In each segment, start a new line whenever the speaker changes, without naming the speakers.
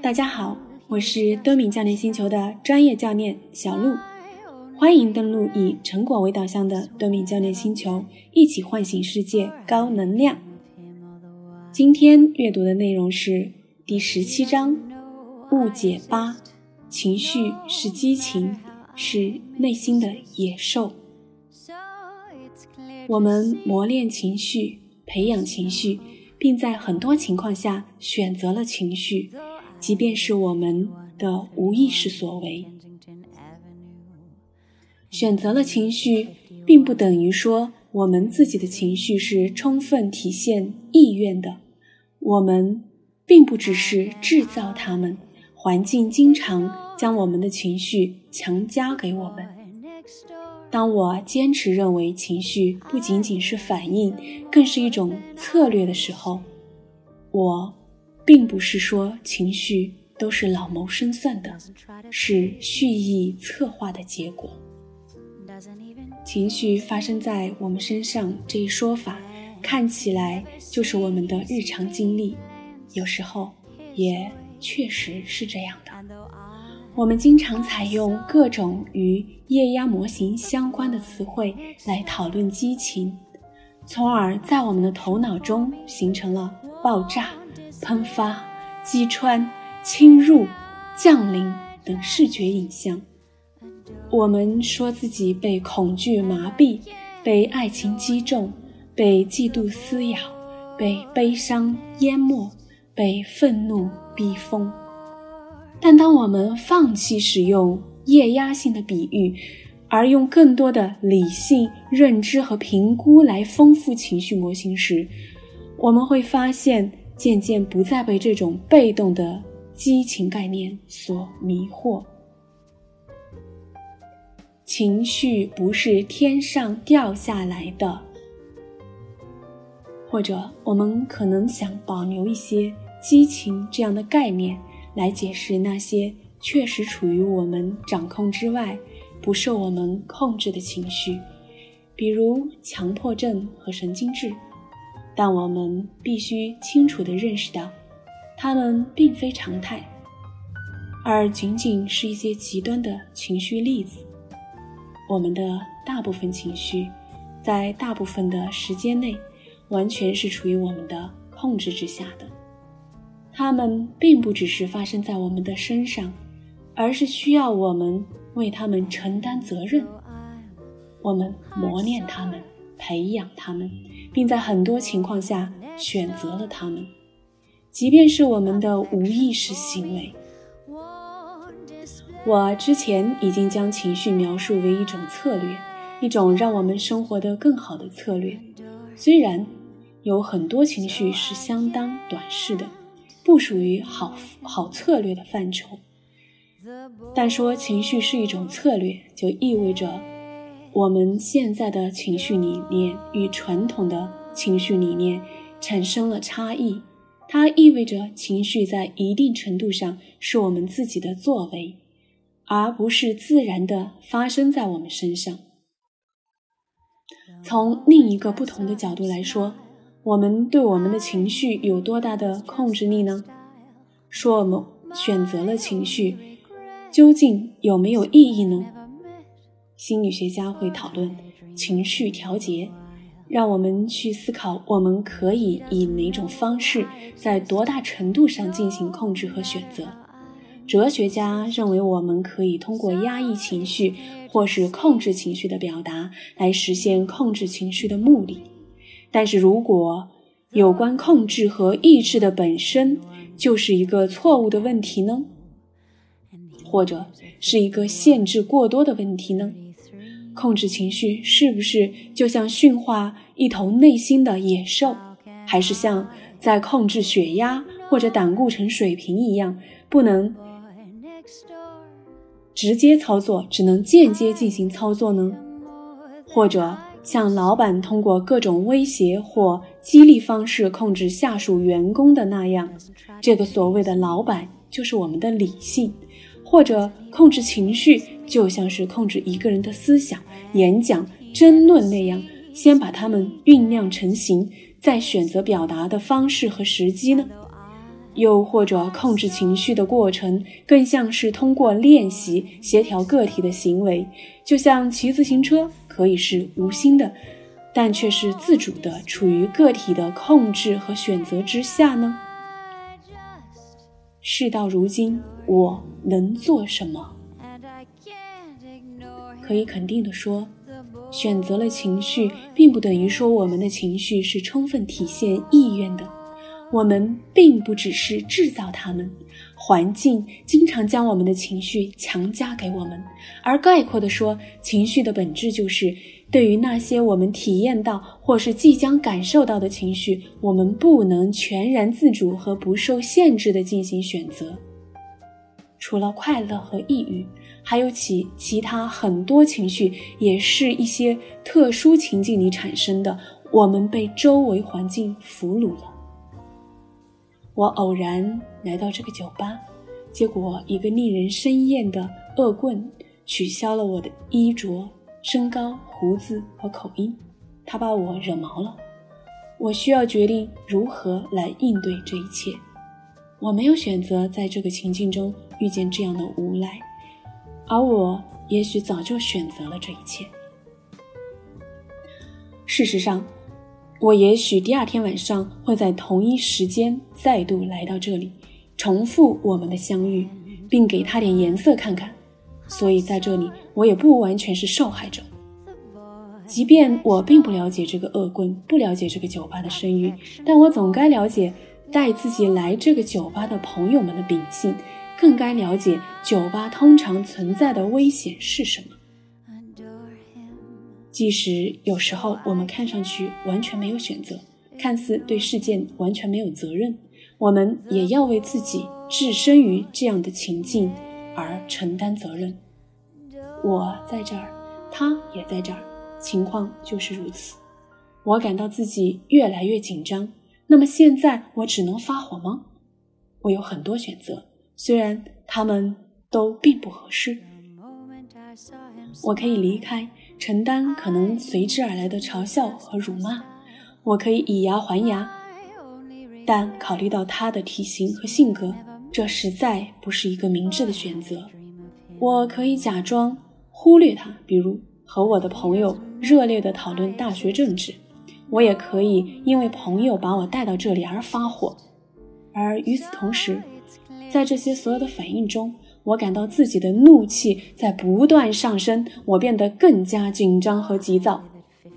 大家好，我是多米教练星球的专业教练小鹿，欢迎登录以成果为导向的多米教练星球，一起唤醒世界高能量。今天阅读的内容是第十七章误解八：情绪是激情，是内心的野兽。我们磨练情绪，培养情绪。并在很多情况下选择了情绪，即便是我们的无意识所为。选择了情绪，并不等于说我们自己的情绪是充分体现意愿的。我们并不只是制造它们，环境经常将我们的情绪强加给我们。当我坚持认为情绪不仅仅是反应，更是一种策略的时候，我并不是说情绪都是老谋深算的，是蓄意策划的结果。情绪发生在我们身上这一说法，看起来就是我们的日常经历，有时候也确实是这样的。我们经常采用各种与液压模型相关的词汇来讨论激情，从而在我们的头脑中形成了爆炸、喷发、击穿、侵入、降临等视觉影像。我们说自己被恐惧麻痹，被爱情击中，被嫉妒撕咬，被悲伤淹没，被愤怒逼疯。但当我们放弃使用液压性的比喻，而用更多的理性认知和评估来丰富情绪模型时，我们会发现，渐渐不再被这种被动的激情概念所迷惑。情绪不是天上掉下来的，或者我们可能想保留一些激情这样的概念。来解释那些确实处于我们掌控之外、不受我们控制的情绪，比如强迫症和神经质。但我们必须清楚地认识到，它们并非常态，而仅仅是一些极端的情绪例子。我们的大部分情绪，在大部分的时间内，完全是处于我们的控制之下的。他们并不只是发生在我们的身上，而是需要我们为他们承担责任。我们磨练他们，培养他们，并在很多情况下选择了他们，即便是我们的无意识行为。我之前已经将情绪描述为一种策略，一种让我们生活得更好的策略。虽然有很多情绪是相当短视的。不属于好好策略的范畴，但说情绪是一种策略，就意味着我们现在的情绪理念与传统的情绪理念产生了差异。它意味着情绪在一定程度上是我们自己的作为，而不是自然的发生在我们身上。从另一个不同的角度来说。我们对我们的情绪有多大的控制力呢？说我们选择了情绪，究竟有没有意义呢？心理学家会讨论情绪调节，让我们去思考我们可以以哪种方式，在多大程度上进行控制和选择。哲学家认为我们可以通过压抑情绪或是控制情绪的表达来实现控制情绪的目的。但是如果有关控制和抑制的本身就是一个错误的问题呢？或者是一个限制过多的问题呢？控制情绪是不是就像驯化一头内心的野兽，还是像在控制血压或者胆固醇水平一样，不能直接操作，只能间接进行操作呢？或者？像老板通过各种威胁或激励方式控制下属员工的那样，这个所谓的老板就是我们的理性，或者控制情绪，就像是控制一个人的思想、演讲、争论那样，先把它们酝酿成型，再选择表达的方式和时机呢？又或者，控制情绪的过程更像是通过练习协调个体的行为，就像骑自行车可以是无心的，但却是自主的，处于个体的控制和选择之下呢？事到如今，我能做什么？可以肯定的说，选择了情绪，并不等于说我们的情绪是充分体现意愿的。我们并不只是制造它们，环境经常将我们的情绪强加给我们。而概括的说，情绪的本质就是，对于那些我们体验到或是即将感受到的情绪，我们不能全然自主和不受限制地进行选择。除了快乐和抑郁，还有其其他很多情绪，也是一些特殊情境里产生的。我们被周围环境俘虏了。我偶然来到这个酒吧，结果一个令人生厌的恶棍取消了我的衣着、身高、胡子和口音，他把我惹毛了。我需要决定如何来应对这一切。我没有选择在这个情境中遇见这样的无赖，而我也许早就选择了这一切。事实上。我也许第二天晚上会在同一时间再度来到这里，重复我们的相遇，并给他点颜色看看。所以在这里，我也不完全是受害者。即便我并不了解这个恶棍，不了解这个酒吧的声誉，但我总该了解带自己来这个酒吧的朋友们的秉性，更该了解酒吧通常存在的危险是什么。即使有时候我们看上去完全没有选择，看似对事件完全没有责任，我们也要为自己置身于这样的情境而承担责任。我在这儿，他也在这儿，情况就是如此。我感到自己越来越紧张。那么现在我只能发火吗？我有很多选择，虽然他们都并不合适。我可以离开。承担可能随之而来的嘲笑和辱骂，我可以以牙还牙，但考虑到他的体型和性格，这实在不是一个明智的选择。我可以假装忽略他，比如和我的朋友热烈地讨论大学政治；我也可以因为朋友把我带到这里而发火，而与此同时，在这些所有的反应中。我感到自己的怒气在不断上升，我变得更加紧张和急躁。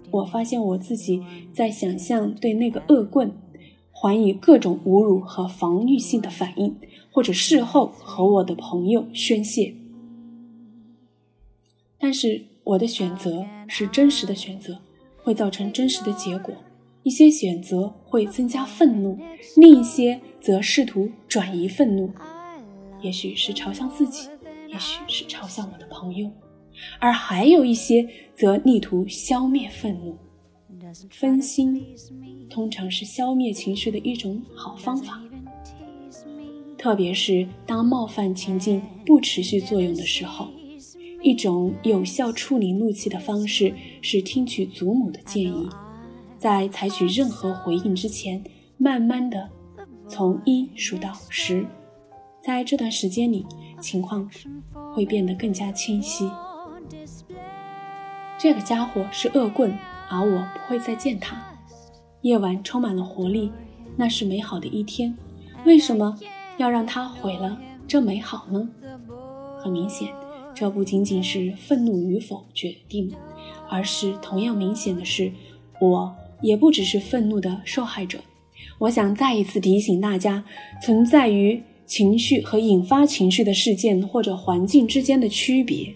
我发现我自己在想象对那个恶棍还以各种侮辱和防御性的反应，或者事后和我的朋友宣泄。但是我的选择是真实的选择，会造成真实的结果。一些选择会增加愤怒，另一些则试图转移愤怒。也许是朝向自己，也许是朝向我的朋友，而还有一些则力图消灭愤怒。分心通常是消灭情绪的一种好方法，特别是当冒犯情境不持续作用的时候。一种有效处理怒气的方式是听取祖母的建议，在采取任何回应之前，慢慢的从一数到十。在这段时间里，情况会变得更加清晰。这个家伙是恶棍，而我不会再见他。夜晚充满了活力，那是美好的一天。为什么要让他毁了这美好呢？很明显，这不仅仅是愤怒与否决定，而是同样明显的是，我也不只是愤怒的受害者。我想再一次提醒大家，存在于。情绪和引发情绪的事件或者环境之间的区别，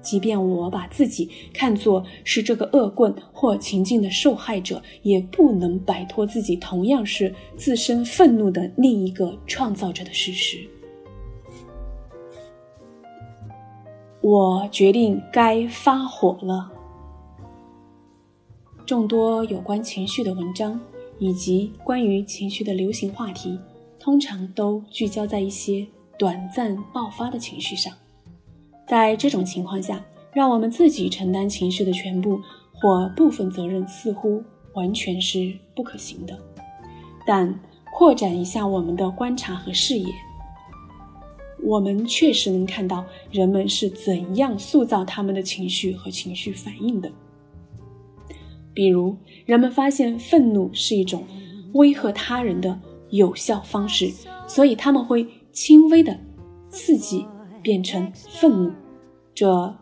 即便我把自己看作是这个恶棍或情境的受害者，也不能摆脱自己同样是自身愤怒的另一个创造者的事实。我决定该发火了。众多有关情绪的文章以及关于情绪的流行话题。通常都聚焦在一些短暂爆发的情绪上，在这种情况下，让我们自己承担情绪的全部，或部分责任似乎完全是不可行的。但扩展一下我们的观察和视野，我们确实能看到人们是怎样塑造他们的情绪和情绪反应的。比如，人们发现愤怒是一种威吓他人的有效方式，所以他们会轻微的刺激变成愤怒。这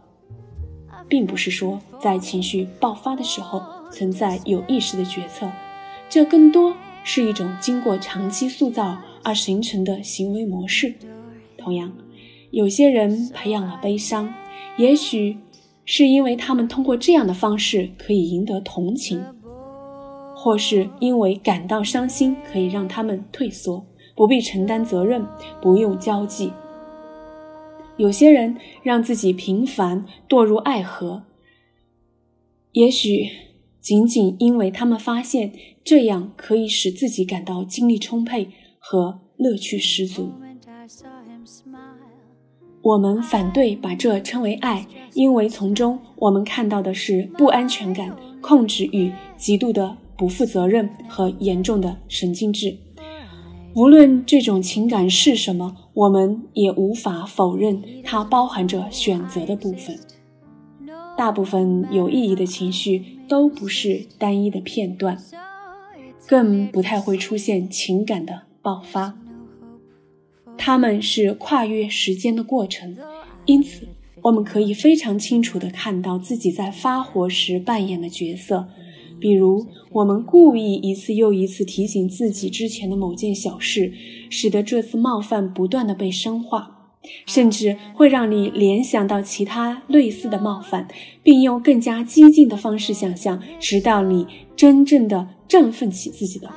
并不是说在情绪爆发的时候存在有意识的决策，这更多是一种经过长期塑造而形成的行为模式。同样，有些人培养了悲伤，也许是因为他们通过这样的方式可以赢得同情，或是因为感到伤心可以让他们退缩，不必承担责任，不用交际。有些人让自己平凡堕入爱河，也许仅仅因为他们发现这样可以使自己感到精力充沛和乐趣十足。我们反对把这称为爱，因为从中我们看到的是不安全感、控制欲、极度的不负责任和严重的神经质。无论这种情感是什么，我们也无法否认它包含着选择的部分。大部分有意义的情绪都不是单一的片段，更不太会出现情感的爆发。它们是跨越时间的过程，因此我们可以非常清楚地看到自己在发火时扮演的角色。比如，我们故意一次又一次提醒自己之前的某件小事，使得这次冒犯不断的被深化，甚至会让你联想到其他类似的冒犯，并用更加激进的方式想象，直到你真正的振奋起自己的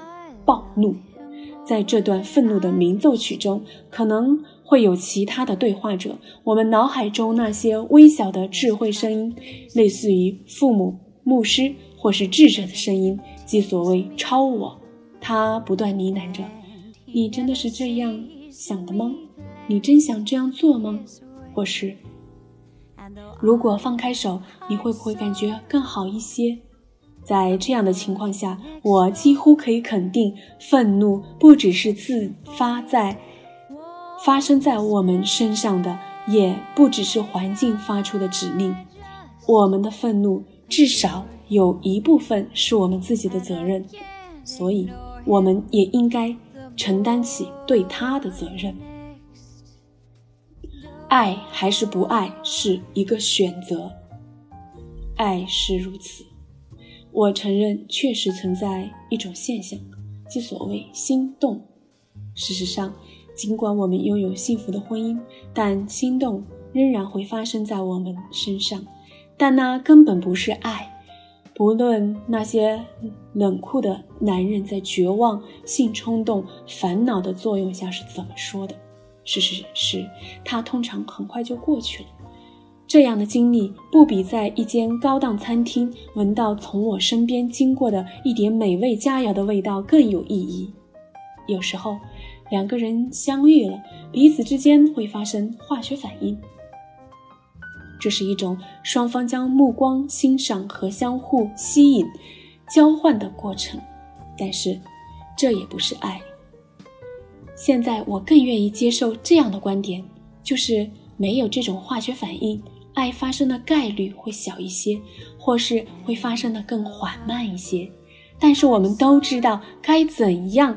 暴怒。在这段愤怒的鸣奏曲中，可能会有其他的对话者，我们脑海中那些微小的智慧声音，类似于父母、牧师。或是智者的声音，即所谓超我，他不断呢喃着：“你真的是这样想的吗？你真想这样做吗？”或是：“如果放开手，你会不会感觉更好一些？”在这样的情况下，我几乎可以肯定，愤怒不只是自发在发生在我们身上的，也不只是环境发出的指令。我们的愤怒至少。有一部分是我们自己的责任，所以我们也应该承担起对他的责任。爱还是不爱是一个选择，爱是如此。我承认，确实存在一种现象，即所谓心动。事实上，尽管我们拥有幸福的婚姻，但心动仍然会发生在我们身上，但那根本不是爱。无论那些冷酷的男人在绝望、性冲动、烦恼的作用下是怎么说的，事实是，他通常很快就过去了。这样的经历不比在一间高档餐厅闻到从我身边经过的一点美味佳肴的味道更有意义。有时候，两个人相遇了，彼此之间会发生化学反应。这是一种双方将目光欣赏和相互吸引、交换的过程，但是这也不是爱。现在我更愿意接受这样的观点，就是没有这种化学反应，爱发生的概率会小一些，或是会发生的更缓慢一些。但是我们都知道该怎样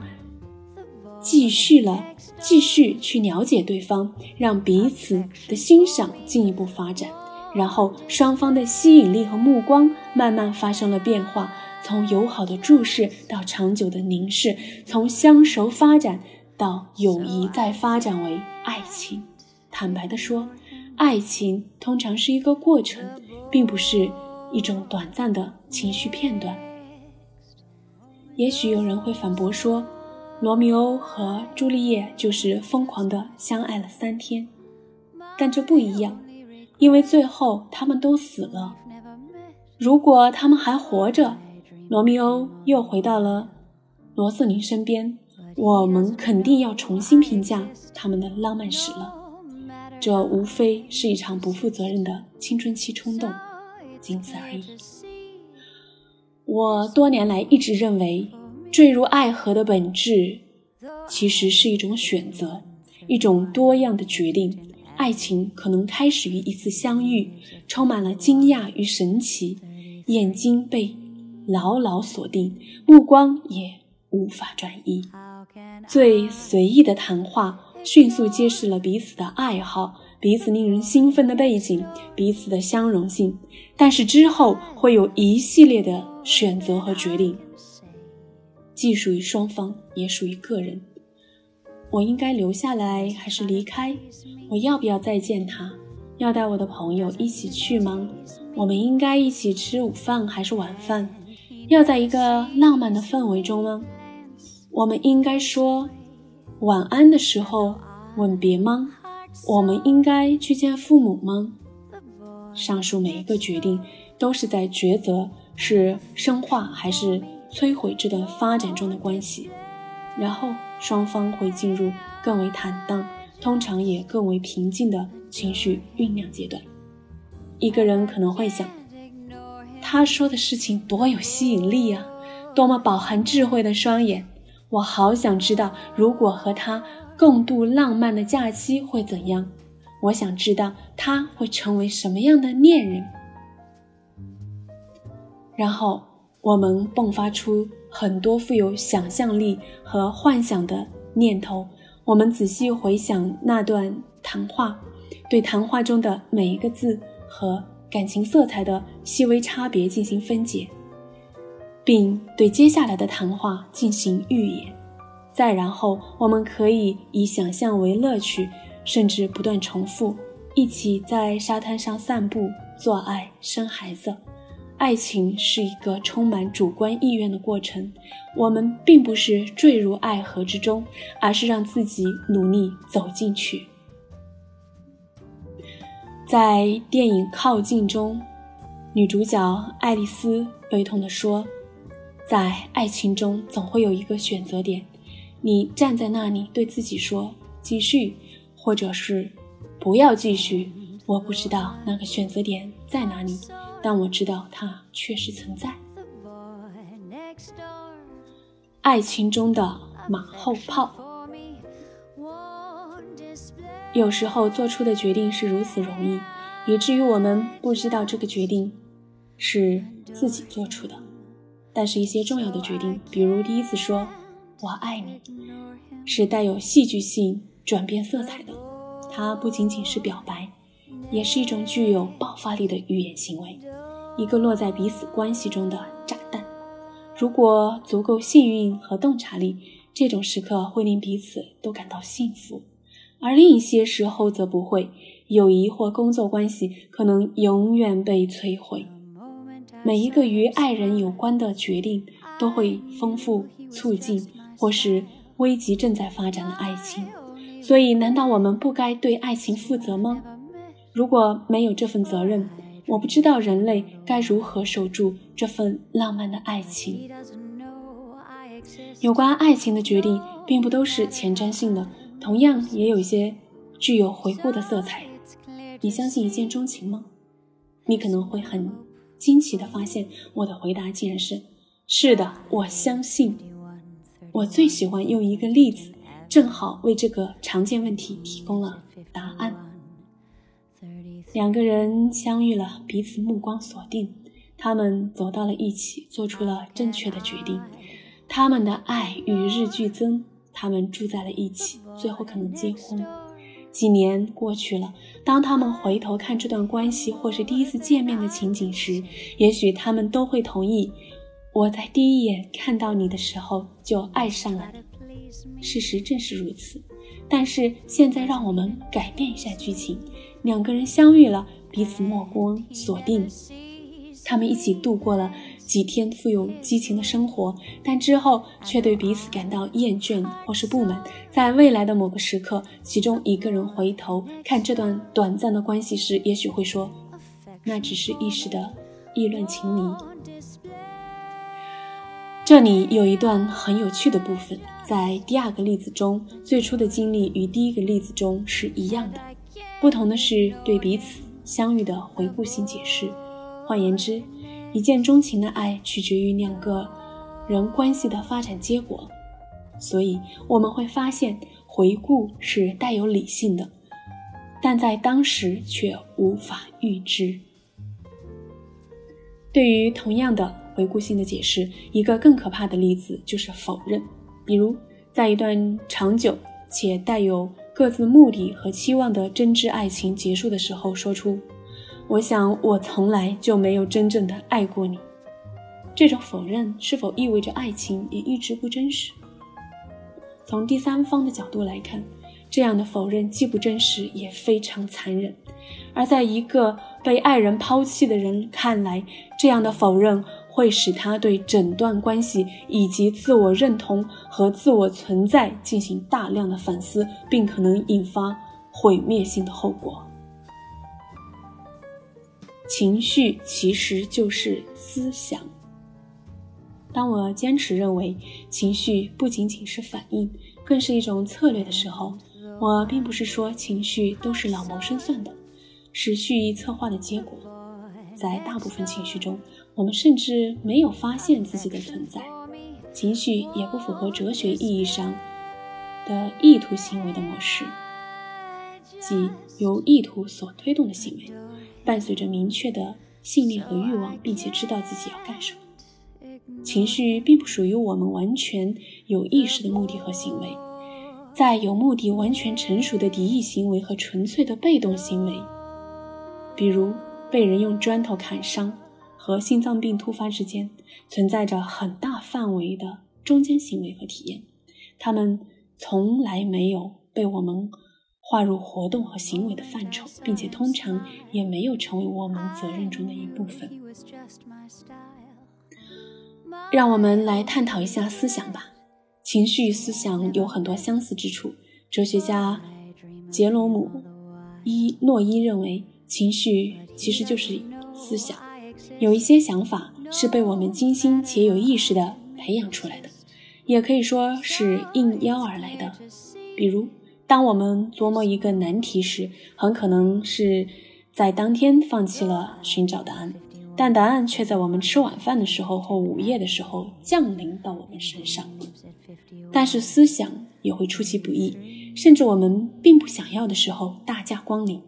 继续了。继续去了解对方，让彼此的欣赏进一步发展，然后双方的吸引力和目光慢慢发生了变化，从友好的注视到长久的凝视，从相熟发展到友谊，再发展为爱情。坦白的说，爱情通常是一个过程，并不是一种短暂的情绪片段。也许有人会反驳说。罗密欧和朱丽叶就是疯狂的相爱了三天，但这不一样，因为最后他们都死了。如果他们还活着，罗密欧又回到了罗瑟琳身边，我们肯定要重新评价他们的浪漫史了。这无非是一场不负责任的青春期冲动，仅此而已。我多年来一直认为，坠入爱河的本质，其实是一种选择，一种多样的决定。爱情可能开始于一次相遇，充满了惊讶与神奇，眼睛被牢牢锁定，目光也无法转移。最随意的谈话，迅速揭示了彼此的爱好。彼此令人兴奋的背景，彼此的相容性，但是之后会有一系列的选择和决定，既属于双方，也属于个人。我应该留下来还是离开？我要不要再见他？要带我的朋友一起去吗？我们应该一起吃午饭还是晚饭？要在一个浪漫的氛围中吗？我们应该说晚安的时候吻别吗？我们应该去见父母吗？上述每一个决定都是在抉择是深化还是摧毁这段发展中的关系，然后双方会进入更为坦荡，通常也更为平静的情绪酝酿阶段。一个人可能会想，他说的事情多有吸引力啊，多么饱含智慧的双眼，我好想知道，如果和他。共度浪漫的假期会怎样？我想知道他会成为什么样的恋人。然后我们迸发出很多富有想象力和幻想的念头。我们仔细回想那段谈话，对谈话中的每一个字和感情色彩的细微差别进行分解，并对接下来的谈话进行预演。再然后，我们可以以想象为乐趣，甚至不断重复，一起在沙滩上散步、做爱、生孩子。爱情是一个充满主观意愿的过程，我们并不是坠入爱河之中，而是让自己努力走进去。在电影《靠近》中，女主角爱丽丝悲痛地说：“在爱情中，总会有一个选择点。”你站在那里，对自己说：“继续，或者是不要继续。”我不知道那个选择点在哪里，但我知道它确实存在。爱情中的马后炮，有时候做出的决定是如此容易，以至于我们不知道这个决定是自己做出的。但是，一些重要的决定，比如第一次说。我爱你，是带有戏剧性转变色彩的。它不仅仅是表白，也是一种具有爆发力的语言行为，一个落在彼此关系中的炸弹。如果足够幸运和洞察力，这种时刻会令彼此都感到幸福；而另一些时候则不会。友谊或工作关系可能永远被摧毁。每一个与爱人有关的决定都会丰富、促进。或是危及正在发展的爱情，所以难道我们不该对爱情负责吗？如果没有这份责任，我不知道人类该如何守住这份浪漫的爱情。有关爱情的决定，并不都是前瞻性的，同样也有一些具有回顾的色彩。你相信一见钟情吗？你可能会很惊奇地发现，我的回答竟然是：是的，我相信。我最喜欢用一个例子，正好为这个常见问题提供了答案。两个人相遇了，彼此目光锁定，他们走到了一起，做出了正确的决定。他们的爱与日俱增，他们住在了一起，最后可能结婚。几年过去了，当他们回头看这段关系，或是第一次见面的情景时，也许他们都会同意。我在第一眼看到你的时候就爱上了你，事实正是如此。但是现在让我们改变一下剧情：两个人相遇了，彼此目光锁定，他们一起度过了几天富有激情的生活，但之后却对彼此感到厌倦或是不满。在未来的某个时刻，其中一个人回头看这段短暂的关系时，也许会说：“那只是一时的意乱情迷。”这里有一段很有趣的部分，在第二个例子中，最初的经历与第一个例子中是一样的，不同的是对彼此相遇的回顾性解释。换言之，一见钟情的爱取决于两个人关系的发展结果，所以我们会发现，回顾是带有理性的，但在当时却无法预知。对于同样的回顾性的解释，一个更可怕的例子就是否认。比如，在一段长久且带有各自目的和期望的真挚爱情结束的时候，说出“我想我从来就没有真正的爱过你”，这种否认是否意味着爱情也一直不真实？从第三方的角度来看，这样的否认既不真实，也非常残忍。而在一个被爱人抛弃的人看来，这样的否认会使他对整段关系以及自我认同和自我存在进行大量的反思，并可能引发毁灭性的后果。情绪其实就是思想。当我坚持认为情绪不仅仅是反应，更是一种策略的时候，我并不是说情绪都是老谋深算的。是蓄意策划的结果，在大部分情绪中，我们甚至没有发现自己的存在。情绪也不符合哲学意义上的意图行为的模式，即由意图所推动的行为，伴随着明确的信念和欲望，并且知道自己要干什么。情绪并不属于我们完全有意识的目的和行为，在有目的、完全成熟的敌意行为和纯粹的被动行为。比如被人用砖头砍伤和心脏病突发之间，存在着很大范围的中间行为和体验，他们从来没有被我们划入活动和行为的范畴，并且通常也没有成为我们责任中的一部分。让我们来探讨一下思想吧。情绪与思想有很多相似之处。哲学家杰罗姆·伊诺伊认为。情绪其实就是思想，有一些想法是被我们精心且有意识地培养出来的，也可以说是应邀而来的。比如，当我们琢磨一个难题时，很可能是在当天放弃了寻找答案，但答案却在我们吃晚饭的时候或午夜的时候降临到我们身上。但是思想也会出其不意，甚至我们并不想要的时候大驾光临。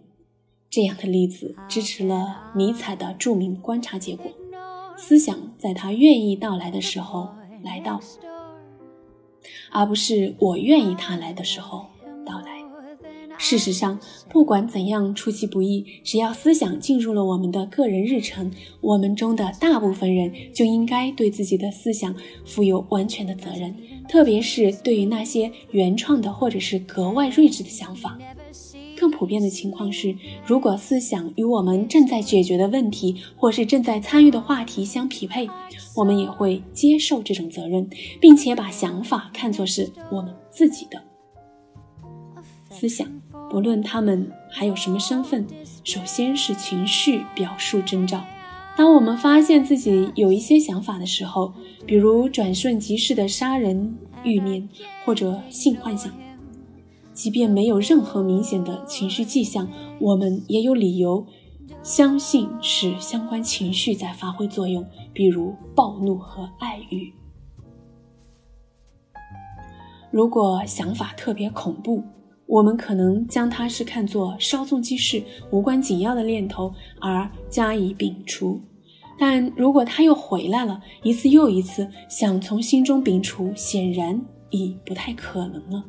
这样的例子支持了尼采的著名观察结果：思想在他愿意到来的时候来到，而不是我愿意他来的时候到来。事实上，不管怎样出其不意，只要思想进入了我们的个人日程，我们中的大部分人就应该对自己的思想负有完全的责任，特别是对于那些原创的或者是格外睿智的想法。更普遍的情况是，如果思想与我们正在解决的问题或是正在参与的话题相匹配，我们也会接受这种责任，并且把想法看作是我们自己的思想，不论他们还有什么身份。首先是情绪表述征兆。当我们发现自己有一些想法的时候，比如转瞬即逝的杀人欲念或者性幻想。即便没有任何明显的情绪迹象，我们也有理由相信是相关情绪在发挥作用，比如暴怒和爱欲。如果想法特别恐怖，我们可能将它是看作稍纵即逝、无关紧要的念头而加以摒除；但如果它又回来了，一次又一次，想从心中摒除，显然已不太可能了。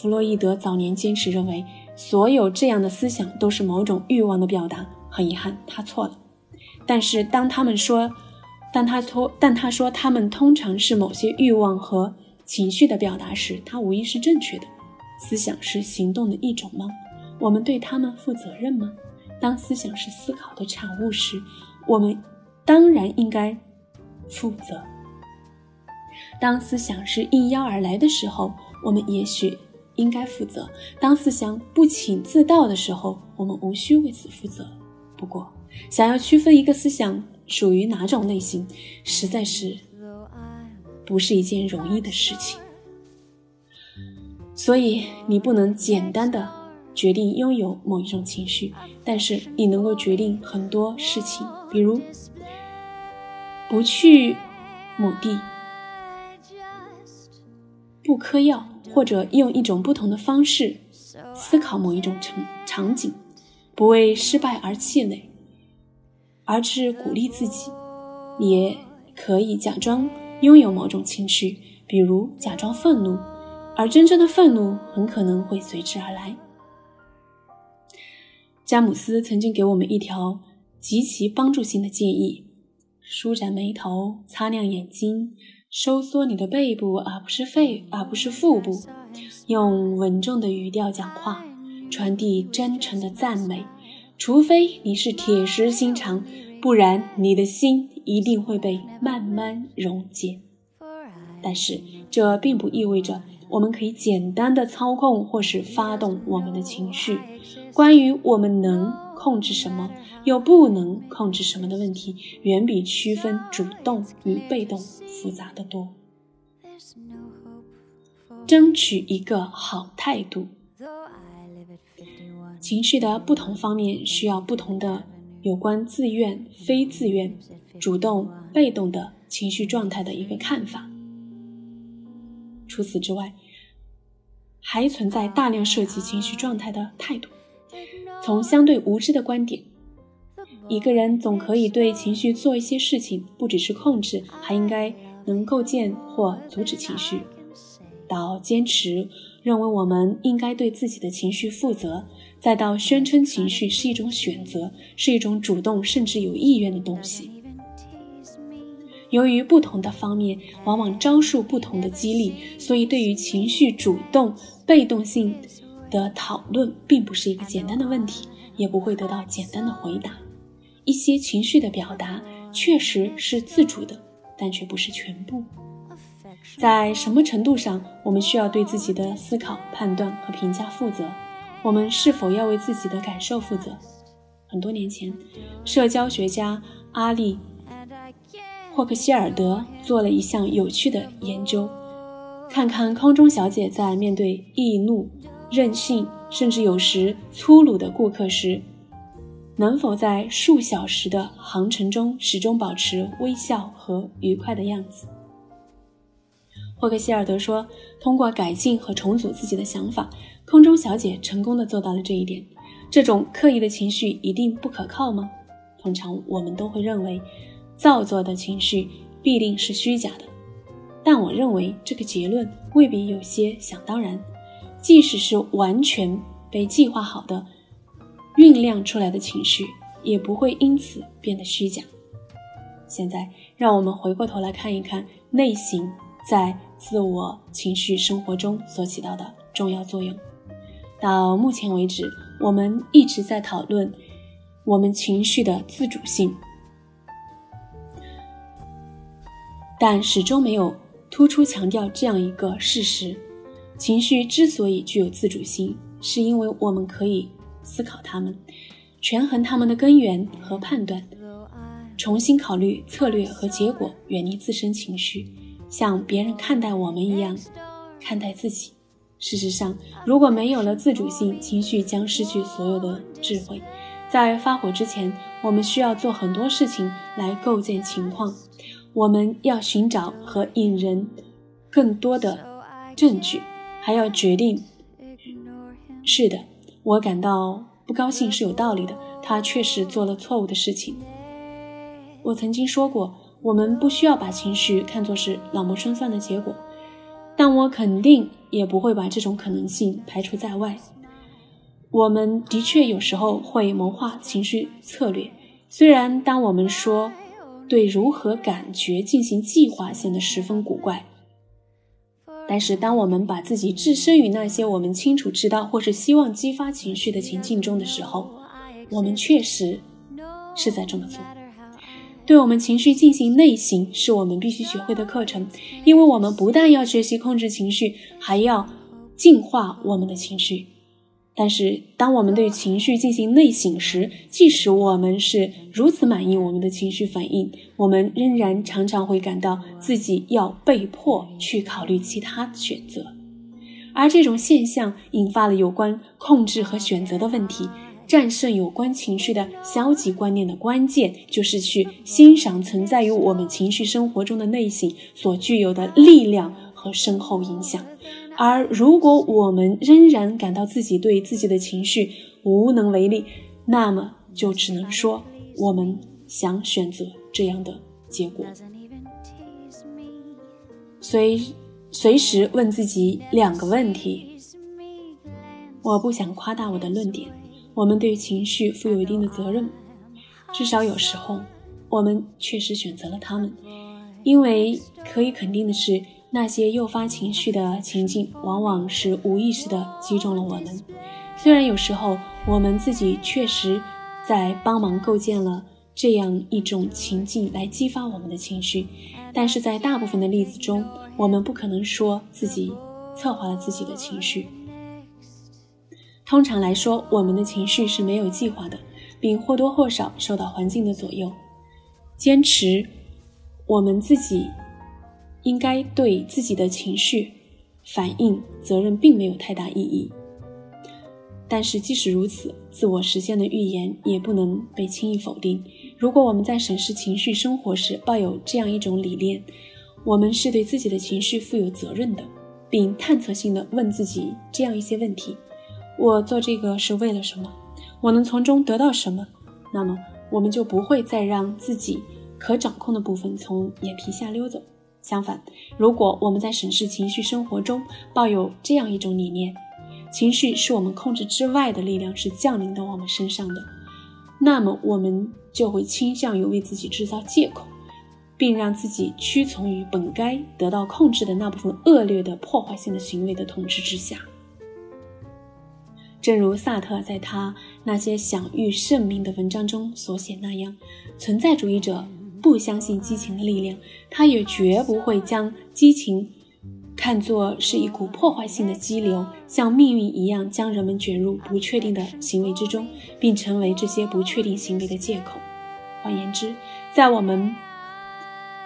弗洛伊德早年坚持认为，所有这样的思想都是某种欲望的表达。很遗憾，他错了。但是当他们说，但他说，但他说他们通常是某些欲望和情绪的表达时，他无疑是正确的。思想是行动的一种吗？我们对他们负责任吗？当思想是思考的产物时，我们当然应该负责。当思想是应邀而来的时候，我们也许。应该负责。当思想不请自到的时候，我们无需为此负责。不过，想要区分一个思想属于哪种类型，实在是不是一件容易的事情。所以，你不能简单的决定拥有某一种情绪，但是你能够决定很多事情比如不去某地、不嗑药，或者用一种不同的方式思考某一种场场景，不为失败而气馁，而是鼓励自己。也可以假装拥有某种情绪，比如假装愤怒，而真正的愤怒很可能会随之而来。詹姆斯曾经给我们一条极其帮助性的建议：舒展眉头，擦亮眼睛，收缩你的背部，而不是肺，而不是腹部，用稳重的语调讲话，传递真诚的赞美。除非你是铁石心肠，不然你的心一定会被慢慢溶解。但是这并不意味着我们可以简单的操控或是发动我们的情绪。关于我们能控制什么，又不能控制什么的问题，远比区分主动与被动复杂的多。争取一个好态度。情绪的不同方面需要不同的有关自愿、非自愿、主动、被动的情绪状态的一个看法。除此之外，还存在大量涉及情绪状态的态度。从相对无知的观点，一个人总可以对情绪做一些事情，不只是控制，还应该能构建或阻止情绪。到坚持认为我们应该对自己的情绪负责。再到宣称情绪是一种选择，是一种主动甚至有意愿的东西。由于不同的方面往往招数不同的激励，所以对于情绪主动被动性的讨论，并不是一个简单的问题，也不会得到简单的回答。一些情绪的表达确实是自主的，但却不是全部。在什么程度上，我们需要对自己的思考、判断和评价负责？我们是否要为自己的感受负责？很多年前，社交学家阿利·霍克希尔德做了一项有趣的研究，看看空中小姐在面对易怒、任性，甚至有时粗鲁的顾客时，能否在数小时的航程中始终保持微笑和愉快的样子。霍克希尔德说：“通过改进和重组自己的想法。”空中小姐成功的做到了这一点。这种刻意的情绪一定不可靠吗？通常我们都会认为，造作的情绪必定是虚假的。但我认为这个结论未必有些想当然。即使是完全被计划好的、酝酿出来的情绪，也不会因此变得虚假。现在，让我们回过头来看一看内省在自我情绪生活中所起到的重要作用。到目前为止，我们一直在讨论我们情绪的自主性，但始终没有突出强调这样一个事实：情绪之所以具有自主性，是因为我们可以思考它们，权衡它们的根源和判断，重新考虑策略和结果，远离自身情绪，像别人看待我们一样看待自己。事实上，如果没有了自主性，情绪将失去所有的智慧。在发火之前，我们需要做很多事情来构建情况。我们要寻找和引人更多的证据，还要决定。是的，我感到不高兴是有道理的。他确实做了错误的事情。我曾经说过，我们不需要把情绪看作是老谋深算的结果。但我肯定也不会把这种可能性排除在外。我们的确有时候会谋划情绪策略，虽然当我们说对如何感觉进行计划显得十分古怪，但是当我们把自己置身于那些我们清楚知道或是希望激发情绪的情境中的时候，我们确实是在这么做。对我们情绪进行内省，是我们必须学会的课程，因为我们不但要学习控制情绪，还要净化我们的情绪。但是，当我们对情绪进行内省时，即使我们是如此满意我们的情绪反应，我们仍然常常会感到自己要被迫去考虑其他选择，而这种现象引发了有关控制和选择的问题。战胜有关情绪的消极观念的关键，就是去欣赏存在于我们情绪生活中的内省所具有的力量和深厚影响。而如果我们仍然感到自己对自己的情绪无能为力，那么就只能说我们想选择这样的结果。随随时问自己两个问题。我不想夸大我的论点。我们对情绪负有一定的责任，至少有时候我们确实选择了他们。因为可以肯定的是，那些诱发情绪的情境往往是无意识的击中了我们。虽然有时候我们自己确实在帮忙构建了这样一种情境来激发我们的情绪，但是在大部分的例子中，我们不可能说自己策划了自己的情绪。通常来说，我们的情绪是没有计划的，并或多或少受到环境的左右。坚持我们自己应该对自己的情绪反应责任，并没有太大意义。但是即使如此，自我实现的预言也不能被轻易否定。如果我们在审视情绪生活时抱有这样一种理念，我们是对自己的情绪负有责任的，并探测性的问自己这样一些问题。我做这个是为了什么？我能从中得到什么？那么我们就不会再让自己可掌控的部分从眼皮下溜走。相反，如果我们在审视情绪生活中抱有这样一种理念：情绪是我们控制之外的力量，是降临到我们身上的，那么我们就会倾向于为自己制造借口，并让自己屈从于本该得到控制的那部分恶劣的破坏性的行为的统治之下。正如萨特在他那些享誉盛名的文章中所写那样，存在主义者不相信激情的力量，他也绝不会将激情看作是一股破坏性的激流，像命运一样将人们卷入不确定的行为之中，并成为这些不确定行为的借口。换言之，在我们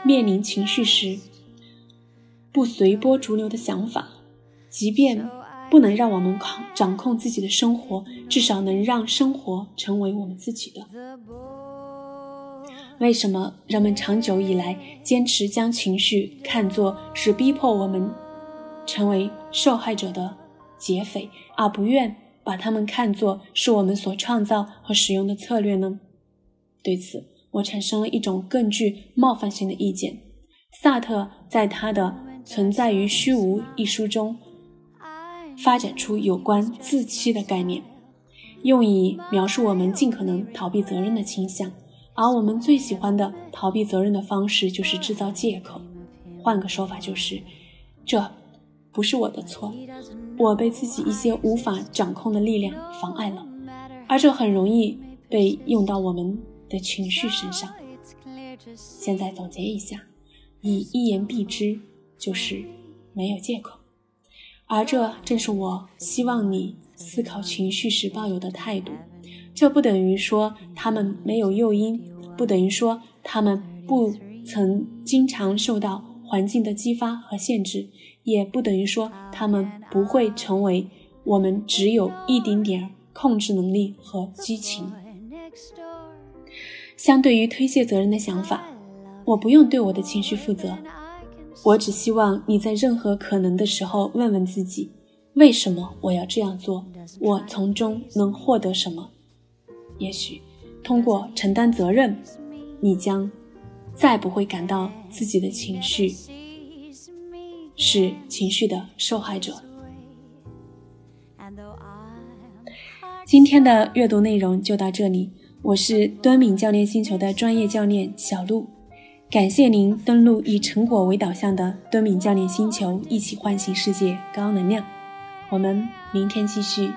面临情绪时，不随波逐流的想法，即便。不能让我们控掌控自己的生活，至少能让生活成为我们自己的。为什么人们长久以来坚持将情绪看作是逼迫我们成为受害者的劫匪，而不愿把他们看作是我们所创造和使用的策略呢？对此，我产生了一种更具冒犯性的意见。萨特在他的《存在于虚无》一书中。发展出有关自欺的概念，用以描述我们尽可能逃避责任的倾向。而我们最喜欢的逃避责任的方式就是制造借口。换个说法就是，这不是我的错，我被自己一些无法掌控的力量妨碍了。而这很容易被用到我们的情绪身上。现在总结一下，以一言蔽之，就是没有借口。而这正是我希望你思考情绪时抱有的态度。这不等于说他们没有诱因，不等于说他们不曾经常受到环境的激发和限制，也不等于说他们不会成为我们只有一丁点儿控制能力和激情。相对于推卸责任的想法，我不用对我的情绪负责。我只希望你在任何可能的时候问问自己：为什么我要这样做？我从中能获得什么？也许，通过承担责任，你将再不会感到自己的情绪是情绪的受害者。今天的阅读内容就到这里，我是敦敏教练星球的专业教练小鹿。感谢您登录以成果为导向的敦敏教练星球，一起唤醒世界高能量。我们明天继续。